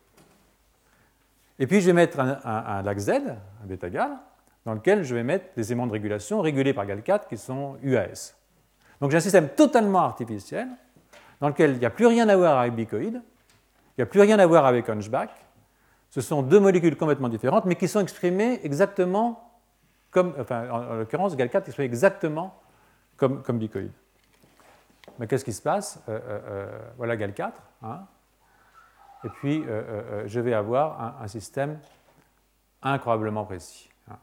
S2: Et puis je vais mettre un, un, lac Z, un bêta-gal, dans lequel je vais mettre des aimants de régulation régulés par GAL4 qui sont UAS. Donc j'ai un système totalement artificiel dans lequel il n'y a plus rien à voir avec bicoïde, il n'y a plus rien à voir avec Hunchback. Ce sont deux molécules complètement différentes, mais qui sont exprimées exactement comme, enfin, en, l'occurrence, GAL4 est exprimé exactement comme, comme bicoïde. Mais qu'est-ce qui se passe? Euh, euh, euh, Voilà GAL4. Hein. et puis, je vais avoir un, système incroyablement précis. Hein.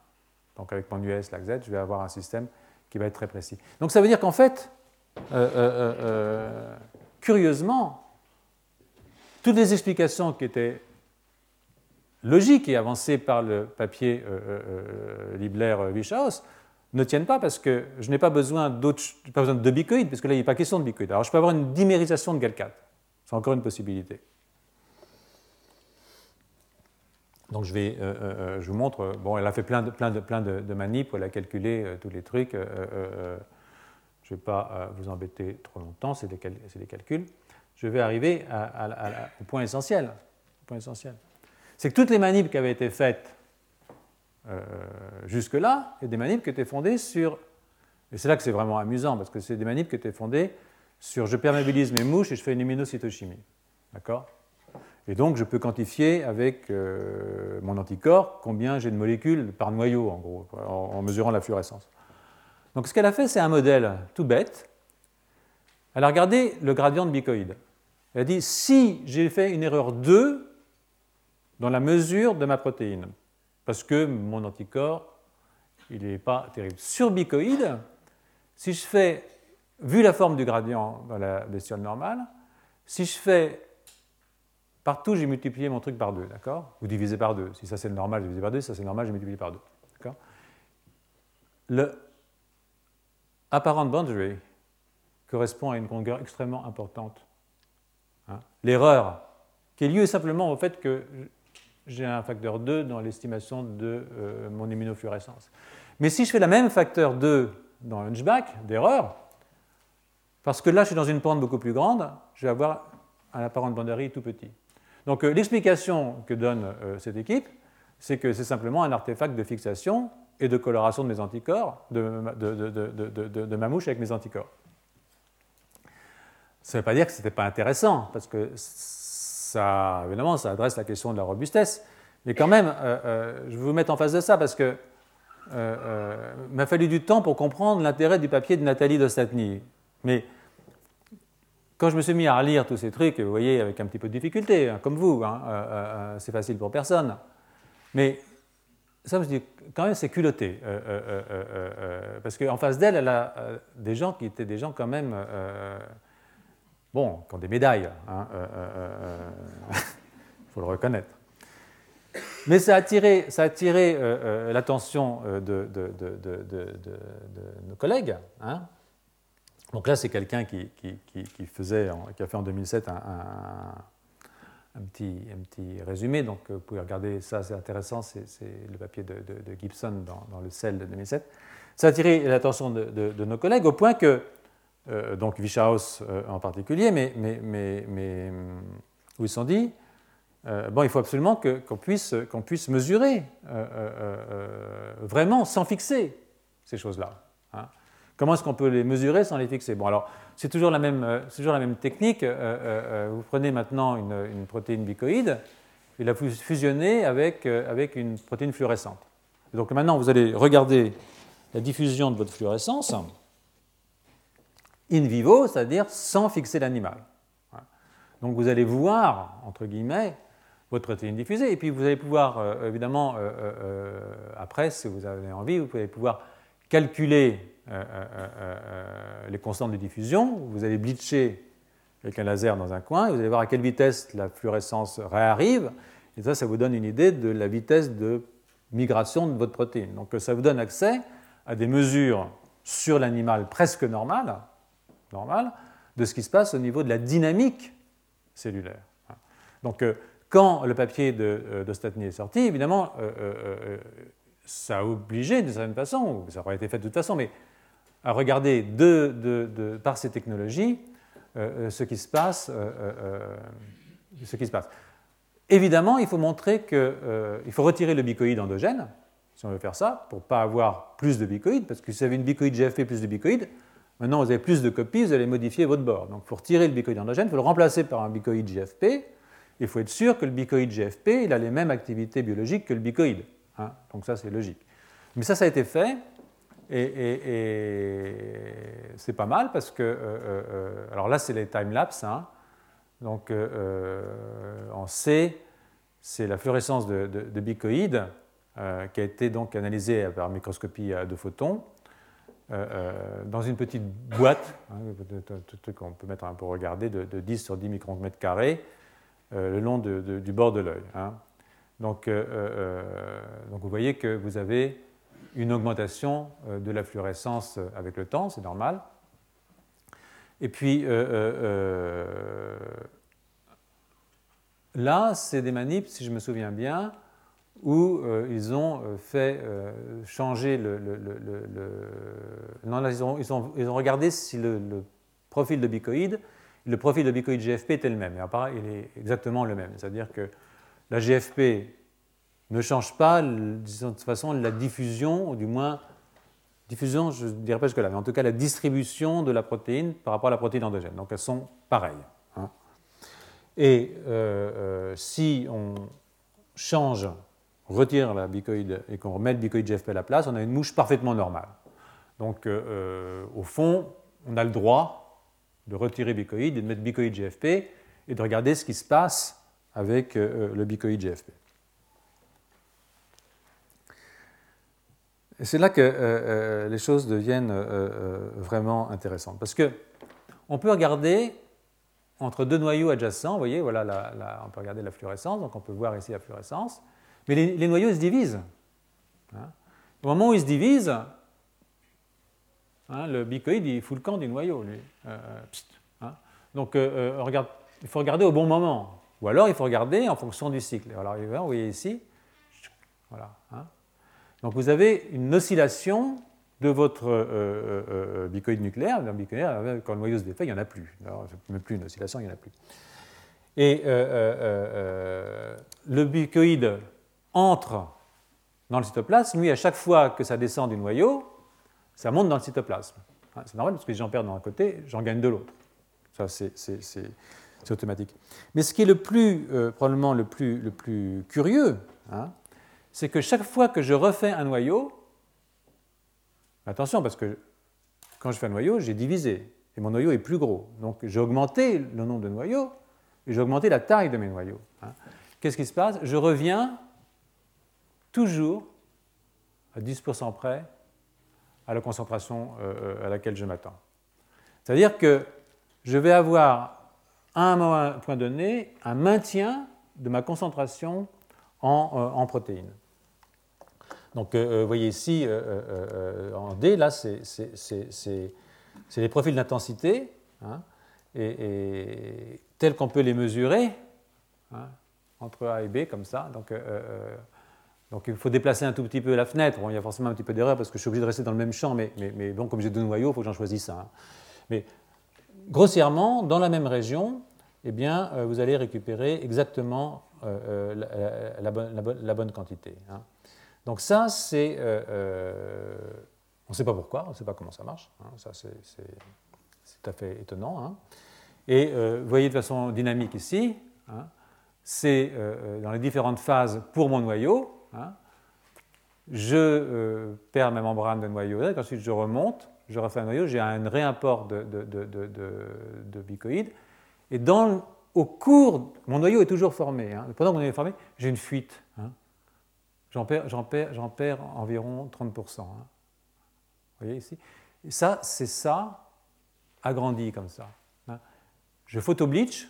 S2: Donc, avec mon US, LAC-Z, je vais avoir un système qui va être très précis. Donc, ça veut dire qu'en fait, curieusement, toutes les explications qui étaient logiques et avancées par le papier Libler-Wischhaus ne tiennent pas parce que je n'ai pas besoin, de bicoïdes, parce que là, il n'est pas question de bicoïdes. Alors, je peux avoir une dimérisation de Gal4. C'est encore une possibilité. Donc, je, vais, euh, euh, euh, je vous montre. Bon, elle a fait plein de, plein de, plein de, elle a calculé tous les trucs. je ne vais pas vous embêter trop longtemps, c'est des, calculs. Je vais arriver au point essentiel. point essentiel. C'est que toutes les manips qui avaient été faites jusque-là, il y a des manips qui étaient fondées sur, et c'est là que c'est vraiment amusant, parce que c'est des manips qui étaient fondées sur je perméabilise mes mouches et je fais une immunocytochimie. D'accord? Et donc je peux quantifier avec euh, mon anticorps combien j'ai de molécules par noyau, en gros, en, mesurant la fluorescence. Donc ce qu'elle a fait, c'est un modèle tout bête. Elle a regardé le gradient de bicoïde. Elle a dit si j'ai fait une erreur 2 dans la mesure de ma protéine, parce que mon anticorps, il n'est pas terrible. Sur bicoïde, si je fais, vu la forme du gradient dans la bestiole normale, si je fais partout, j'ai multiplié mon truc par 2, d'accord? Ou divisé par 2. Si ça c'est le normal, j'ai divisé par 2. Si ça c'est normal, j'ai multiplié par 2. D'accord? Le apparent boundary correspond à une longueur extrêmement importante. Hein. L'erreur qui est liée simplement au fait que j'ai un facteur 2 dans l'estimation de euh, mon immunofluorescence. Mais si je fais la même facteur 2 dans Hunchback, d'erreur, parce que là je suis dans une pente beaucoup plus grande, je vais avoir un apparent boundary tout petit. Donc euh, l'explication que donne euh, cette équipe, c'est que c'est simplement un artefact de fixation et de coloration de mes anticorps, de, ma mouche avec mes anticorps. Ça ne veut pas dire que ce n'était pas intéressant, parce que ça, évidemment, ça adresse la question de la robustesse. Mais quand même, euh, je vais vous mettre en face de ça parce que m'a fallu du temps pour comprendre l'intérêt du papier de Nathalie Dostatny. Mais quand je me suis mis à relire tous ces trucs, vous voyez, avec un petit peu de difficulté, hein, comme vous, hein, c'est facile pour personne. Mais ça, je me dis, quand même, c'est culotté. parce qu'en face d'elle, elle a des gens qui étaient des gens quand même bon, qui ont des médailles, il hein, euh, euh, euh, faut le reconnaître. Mais ça a attiré, l'attention de, nos collègues. Hein. Donc là, c'est quelqu'un qui, a fait en 2007 un, petit, résumé. Donc vous pouvez regarder ça, c'est intéressant, c'est le papier de, Gibson dans, le CEL de 2007. Ça a attiré l'attention de, nos collègues au point que euh, donc Wischhaus euh, en particulier, mais, mais, mais, mais hum, dit euh, bon, il faut absolument qu'on puisse, qu'on puisse mesurer vraiment sans fixer ces choses-là. Comment est-ce qu'on peut les mesurer sans les fixer? Bon, alors, c'est toujours, la même, toujours la même technique. vous prenez maintenant une, protéine bicoïde et la fusionnez avec, avec une protéine fluorescente. donc maintenant, vous allez regarder la diffusion de votre fluorescence in vivo, c'est-à-dire sans fixer l'animal. Donc vous allez voir, entre guillemets, votre protéine diffusée, et puis vous allez pouvoir, euh, évidemment, euh, euh, après, si vous avez envie, vous pouvez pouvoir calculer les constantes de diffusion, vous allez bleacher avec un laser dans un coin, vous allez voir à quelle vitesse la fluorescence réarrive, et ça, ça vous donne une idée de la vitesse de migration de votre protéine. Donc ça vous donne accès à des mesures sur l'animal presque normal, normal de ce qui se passe au niveau de la dynamique cellulaire. Donc, euh, quand le papier de, euh, est sorti, évidemment, euh, ça a obligé, d'une certaine façon, ça aurait été fait de toute façon, mais à regarder de, par ces technologies ce, qui se passe, ce qui se passe. Évidemment, il faut montrer qu'il faut retirer le bicoïde endogène, si on veut faire ça, pour ne pas avoir plus de bicoïdes, parce que si vous avez une bicoïde GFP plus de bicoïdes, Maintenant, vous avez plus de copies, vous allez modifier votre bord. Donc, pour retirer le bicoïde endogène, il faut le remplacer par un bicoïde GFP. Il faut être sûr que le bicoïde GFP il a les mêmes activités biologiques que le bicoïde. Hein. Donc, ça, c'est logique. Mais ça, ça a été fait. Et, c'est pas mal parce que. Euh, euh, euh, alors là, c'est les time-lapse. Hein. Donc, en C, c'est la fluorescence de, de, bicoïdes qui a été donc analysée par microscopie deux photons. Dans une petite boîte, hein, qu'on peut mettre un peu regarder, de, 10 sur 10 micromètres carrés, euh, le long du bord de l'œil. Hein. Donc, donc, vous voyez que vous avez une augmentation de la fluorescence avec le temps, c'est normal. Et puis là, c'est des manips, si je me souviens bien, où euh, ils ont euh, fait euh, changer le, non, ils, ont, ils, ont, ils, ont, regardé si le, profil de bicoïde, le profil de bicoïde GFP était le même. Et il est exactement le même. C'est-à-dire que la GFP ne change pas, de toute façon, la diffusion, ou du moins, diffusion, je ne dirais pas jusque-là, mais en tout cas la distribution de la protéine par rapport à la protéine endogène. Donc elles sont pareilles. Hein. Et si on change retire la bicoïde et qu'on remet le bicoïde GFP à la place, on a une mouche parfaitement normale. Donc, euh, euh, au fond, on a le droit de retirer bicoïde et de mettre bicoïde GFP et de regarder ce qui se passe avec euh, le bicoïde GFP. Et c'est là que les choses deviennent vraiment intéressantes. Parce que on peut regarder entre deux noyaux adjacents, vous voyez, voilà, on peut regarder la fluorescence, donc on peut voir ici la fluorescence. Mais les, noyaux se divisent. Hein. Au moment où ils se divisent, hein, le bicoïde il fout le camp du noyau, lui. Euh, euh, hein. Donc euh, il faut regarder au bon moment. Ou alors il faut regarder en fonction du cycle. Alors vous voyez ici, voilà. Donc vous avez une oscillation de votre bicoïde nucléaire. quand le noyau se défait, il n'y en a plus. Alors, même plus une oscillation, il n'y en a plus. Et le bicoïde entre dans le cytoplasme, lui, à chaque fois que ça descend du noyau, ça monte dans le cytoplasme. Hein, c'est normal parce que si j'en perds d'un côté, j'en gagne de l'autre. Ça, c'est automatique. Mais ce qui est le plus, euh, probablement le plus, le plus curieux, hein, c'est que chaque fois que je refais un noyau, attention, parce que quand je fais un noyau, j'ai divisé, et mon noyau est plus gros. Donc j'ai augmenté le nombre de noyaux, et j'ai augmenté la taille de mes noyaux. Hein. Qu'est-ce qui se passe? Je reviens toujours à 10% près à la concentration euh, euh, à laquelle je m'attends. C'est-à-dire que je vais avoir à un point donné un maintien de ma concentration en, euh, protéines. Donc, vous voyez ici, en D, là, c'est les profils d'intensité, hein, et, tels qu'on peut les mesurer, hein, entre A et B, comme ça. Donc, il faut déplacer un tout petit peu la fenêtre. Il y a forcément un petit peu d'erreur parce que je suis obligé de rester dans le même champ, mais, bon, comme j'ai deux noyaux, il faut que j'en choisisse un. Mais grossièrement, dans la même région, eh bien, euh, vous allez récupérer exactement euh, euh, la, bonne, quantité. Hein. Donc ça, c'est... on ne sait pas pourquoi, on ne sait pas comment ça marche. Hein. Ça, c'est tout à fait étonnant. Hein. Et vous voyez de façon dynamique ici, c'est dans les différentes phases pour mon noyau, Hein. je euh, perds ma membrane de noyau ensuite je remonte, je refais un noyau, j'ai un réimport de, de, bicoïdes. Et dans, au cours, mon noyau est toujours formé. Hein. Pendant que mon noyau est formé, j'ai une fuite. Hein. J'en perds, environ 30%. Vous voyez ici? Et ça, c'est ça agrandi comme ça. Je photo-bleach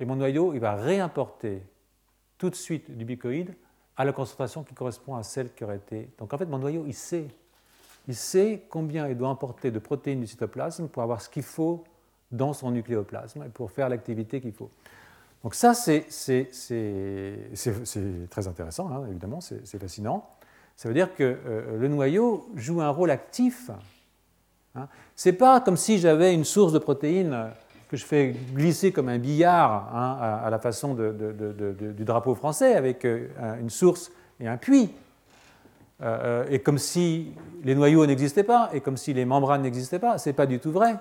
S2: et mon noyau il va réimporter tout de suite du bicoïde à la concentration qui correspond à celle qui aurait été. Donc en fait, mon noyau, il sait. Il sait combien il doit emporter de protéines du cytoplasme pour avoir ce qu'il faut dans son nucléoplasme et pour faire l'activité qu'il faut. Donc ça, c'est très intéressant, hein, évidemment, c'est fascinant. Ça veut dire que euh, le noyau joue un rôle actif. Hein. Ce n'est pas comme si j'avais une source de protéines que je fais glisser comme un billard hein, à, la façon du drapeau français avec euh, une source et un puits. Euh, et comme si les noyaux n'existaient pas et comme si les membranes n'existaient pas. Ce n'est pas du tout vrai.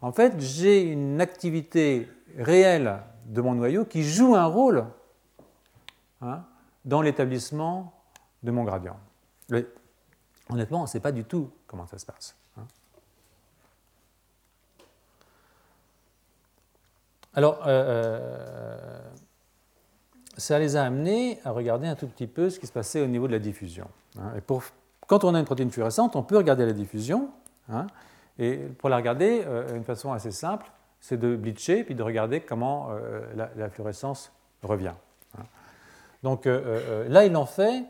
S2: En fait, j'ai une activité réelle de mon noyau qui joue un rôle hein, dans l'établissement de mon gradient. Honnêtement, on ne sait pas du tout comment ça se passe. Alors, euh, euh, ça les a amenés à regarder un tout petit peu ce qui se passait au niveau de la diffusion. Hein. Et pour, quand on a une protéine fluorescente, on peut regarder la diffusion. Hein. et pour la regarder, euh, une façon assez simple, c'est de bleacher puis de regarder comment la, fluorescence revient. Hein. Donc là, il en fait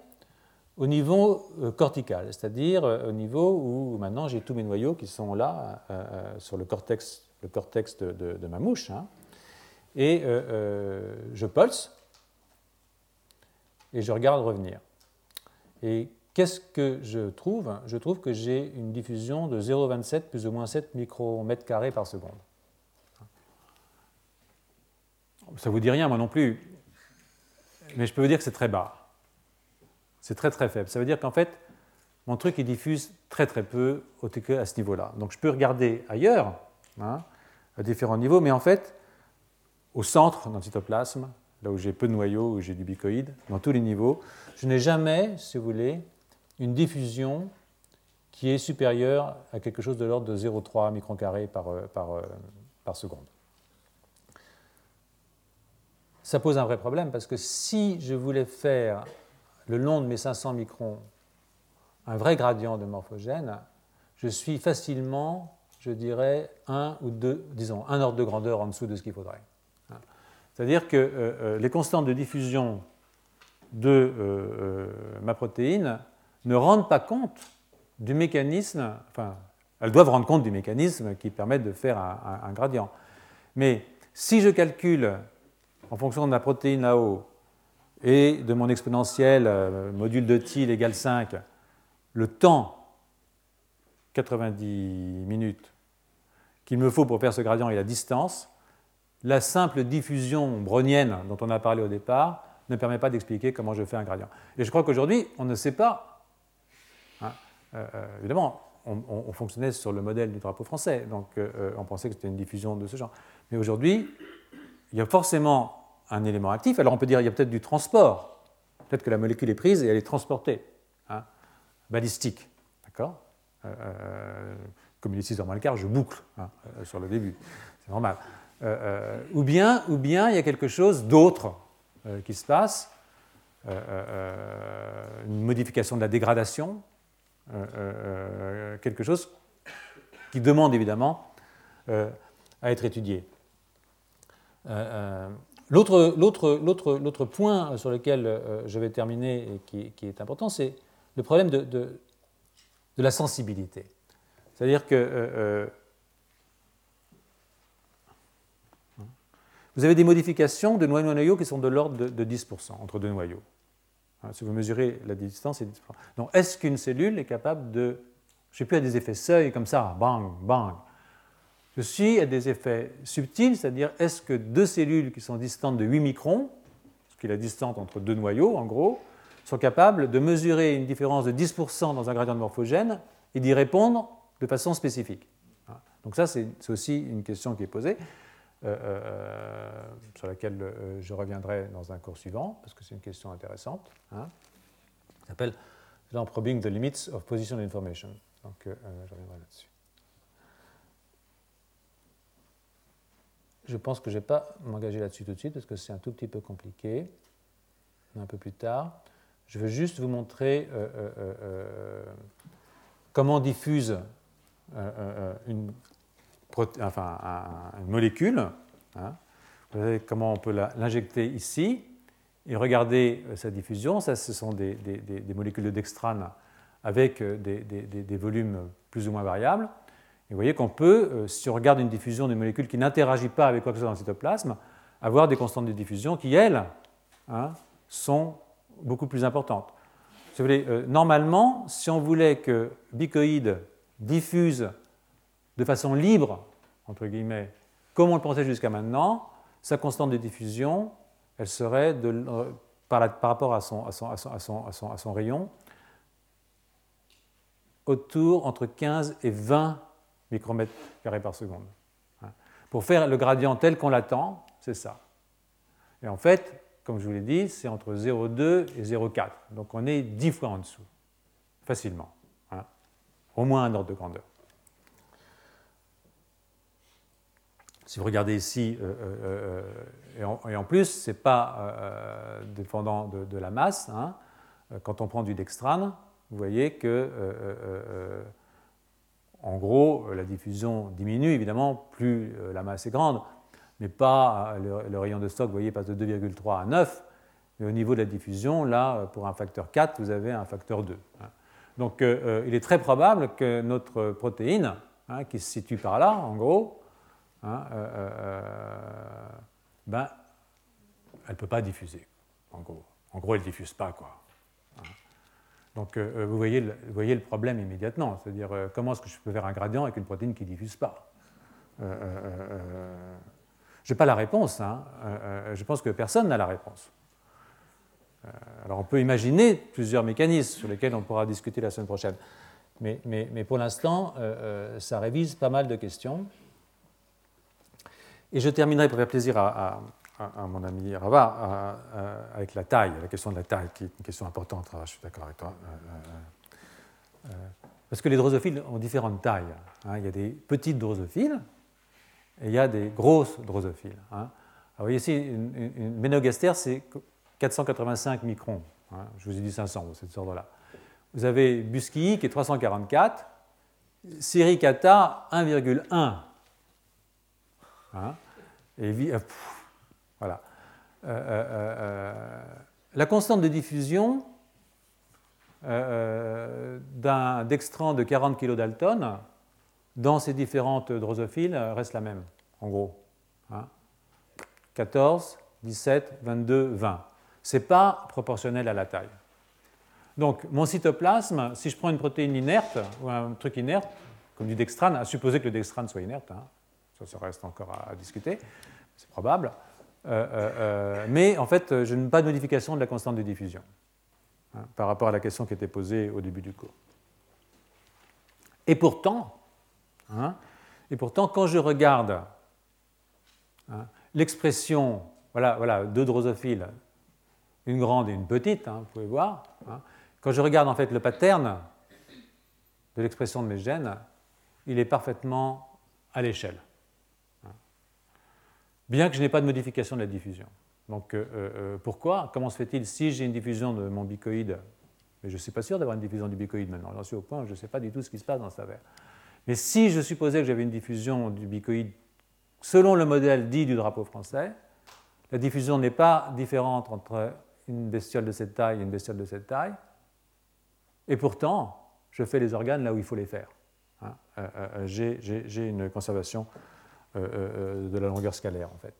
S2: au niveau cortical, c'est-à-dire au niveau où maintenant j'ai tous mes noyaux qui sont là sur le cortex, le cortex de, ma mouche. Hein. et je pulse et je regarde revenir. Et qu'est-ce que je trouve? Je trouve que j'ai une diffusion de 0,27 plus ou moins 7 micromètres carrés par seconde. Ça ne vous dit rien, moi non plus, mais je peux vous dire que c'est très bas. C'est très très faible. Ça veut dire qu'en fait, mon truc il diffuse très très peu à ce niveau-là. Donc je peux regarder ailleurs, hein, à différents niveaux, mais en fait, au centre dans le cytoplasme, là où j'ai peu de noyaux, où j'ai du bicoïde, dans tous les niveaux, je n'ai jamais, si vous voulez, une diffusion qui est supérieure à quelque chose de l'ordre de 0,3 micron carré par, euh, par, euh, par seconde. Ça pose un vrai problème parce que si je voulais faire le long de mes 500 microns un vrai gradient de morphogène, je suis facilement, je dirais, un ou deux, disons, un ordre de grandeur en dessous de ce qu'il faudrait. C'est-à-dire que euh, euh, les constantes de diffusion de euh, ma protéine ne rendent pas compte du mécanisme, enfin, elles doivent rendre compte du mécanisme qui permet de faire un, gradient. Mais si je calcule en fonction de ma protéine là-haut et de mon exponentiel module de t égale 5, le temps 90 minutes qu'il me faut pour faire ce gradient et la distance, la simple diffusion brownienne dont on a parlé au départ ne permet pas d'expliquer comment je fais un gradient. Et je crois qu'aujourd'hui, on ne sait pas. Hein, euh, euh, évidemment, on, fonctionnait sur le modèle du drapeau français, donc euh, on pensait que c'était une diffusion de ce genre. Mais aujourd'hui, il y a forcément un élément actif. Alors on peut dire qu'il y a peut-être du transport. Peut-être que la molécule est prise et elle est transportée. Hein, balistique. D'accord? Comme il est 6 heures moins le quart, je boucle hein, sur le début. C'est normal. Euh, euh, ou, bien, ou bien il y a quelque chose d'autre euh, qui se passe, une modification de la dégradation, quelque chose qui demande évidemment à être étudié. L'autre point sur lequel je vais terminer et qui, est important, c'est le problème de, la sensibilité. C'est-à-dire que Vous avez des modifications de noyau-noyau qui sont de l'ordre de, 10% entre deux noyaux. Hein, si vous mesurez la distance, c'est 10%. Donc, est-ce qu'une cellule est capable de. Je ne sais plus, à des effets seuil comme ça, bang, bang. Suis à des effets subtils, c'est-à-dire est-ce que deux cellules qui sont distantes de 8 microns, ce qui est la distance entre deux noyaux en gros, sont capables de mesurer une différence de 10% dans un gradient de morphogène et d'y répondre de façon spécifique. Donc ça, c'est aussi une question qui est posée. Euh, euh, sur laquelle euh, je reviendrai dans un cours suivant, parce que c'est une question intéressante. Hein. Ça s'appelle Probing the Limits of Position Information. Donc, je reviendrai là-dessus. Je pense que je ne vais pas m'engager là-dessus tout de suite, parce que c'est un tout petit peu compliqué. Un peu plus tard. Je veux juste vous montrer comment diffuse une molécule. Hein. Vous voyez comment on peut l'injecter ici et regarder euh, sa diffusion. Ça, ce sont des, molécules de dextrane avec euh, des, volumes plus ou moins variables. Vous voyez qu'on peut, euh, si on regarde une diffusion d'une molécule qui n'interagit pas avec quoi que ce soit dans le cytoplasme, avoir des constantes de diffusion qui, elles, hein, sont beaucoup plus importantes. Voulez, normalement, si on voulait que bicoïde diffuse de façon libre, entre guillemets, comme on le pensait jusqu'à maintenant, sa constante de diffusion, elle serait euh, par, rapport à son, rayon autour entre 15 et 20 micromètres carrés par seconde. Hein. Pour faire le gradient tel qu'on l'attend, c'est ça. Et en fait, comme je vous l'ai dit, c'est entre 0,2 et 0,4. Donc on est 10 fois en dessous, facilement. Hein. Au moins un ordre de grandeur. Si vous regardez ici, euh, euh, euh, et, en, plus, ce n'est pas dépendant de, la masse. Hein. Quand on prend du dextrane, vous voyez que, en gros, la diffusion diminue, évidemment, plus la masse est grande, mais pas le, rayon de stock, vous voyez, passe de 2,3 à 9, Et au niveau de la diffusion, là, pour un facteur 4, vous avez un facteur 2. Hein. Donc il est très probable que notre protéine, hein, qui se situe par là, en gros, hein, ben, elle ne peut pas diffuser, en gros. En gros, elle ne diffuse pas, quoi. Donc, euh, euh, vous, voyez le, voyez le, problème immédiatement. C'est-à-dire, euh, comment est-ce que je peux faire un gradient avec une protéine qui ne diffuse pas Je n'ai pas la réponse. Hein. je pense que personne n'a la réponse. alors, on peut imaginer plusieurs mécanismes sur lesquels on pourra discuter la semaine prochaine. Mais, pour l'instant, ça révise pas mal de questions. Et je terminerai pour faire plaisir à, mon ami Rava avec la taille, la question de la taille, qui est une question importante. je suis d'accord avec toi. Euh, euh, euh, parce que les drosophiles ont différentes tailles. Hein. Il y a des petites drosophiles et il y a des grosses drosophiles. Hein. Alors, vous voyez ici, une, une, c'est 485 microns. Hein. Je vous ai dit 500, c'est de ce ordre-là. Vous avez Buskii qui est 344, Sericata 1,1. Et euh, euh, la constante de diffusion d'un dextran de 40 kDalton dans ces différentes drosophiles reste la même, en gros. 14, 17, 22, 20. Ce n'est pas proportionnel à la taille. Donc, mon cytoplasme, si je prends une protéine inerte ou un truc inerte, comme du dextrane, à supposer que le dextrane soit inerte, hein, ça, reste encore à discuter, c'est probable, euh, euh, euh, mais en fait, je n'ai pas de modification de la constante de diffusion hein, par rapport à la question qui était posée au début du cours. Et pourtant, hein, et pourtant quand je regarde hein, l'expression, voilà, voilà, deux drosophiles, une grande et une petite, vous pouvez voir, quand je regarde en fait le pattern de l'expression de mes gènes, il est parfaitement à l'échelle bien que je n'ai pas de modification de la diffusion. Donc euh, euh, pourquoi Comment se fait-il si j'ai une diffusion de mon bicoïde Mais je ne suis pas sûr d'avoir une diffusion du bicoïde maintenant. J'en suis au point où je ne sais pas du tout ce qui se passe dans ce verre. Mais si je supposais que j'avais une diffusion du bicoïde selon le modèle dit du drapeau français, la diffusion n'est pas différente entre une bestiole de cette taille et une bestiole de cette taille. Et pourtant, je fais les organes là où il faut les faire. Hein. Euh, j'ai une conservation de la longueur scalaire en fait.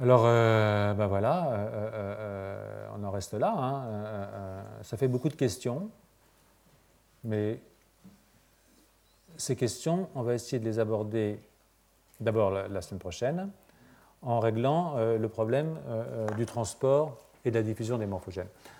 S2: Alors, ben voilà, on en reste là. Hein. ça fait beaucoup de questions, mais ces questions, on va essayer de les aborder d'abord la, semaine prochaine, en réglant le problème du transport et de la diffusion des morphogènes.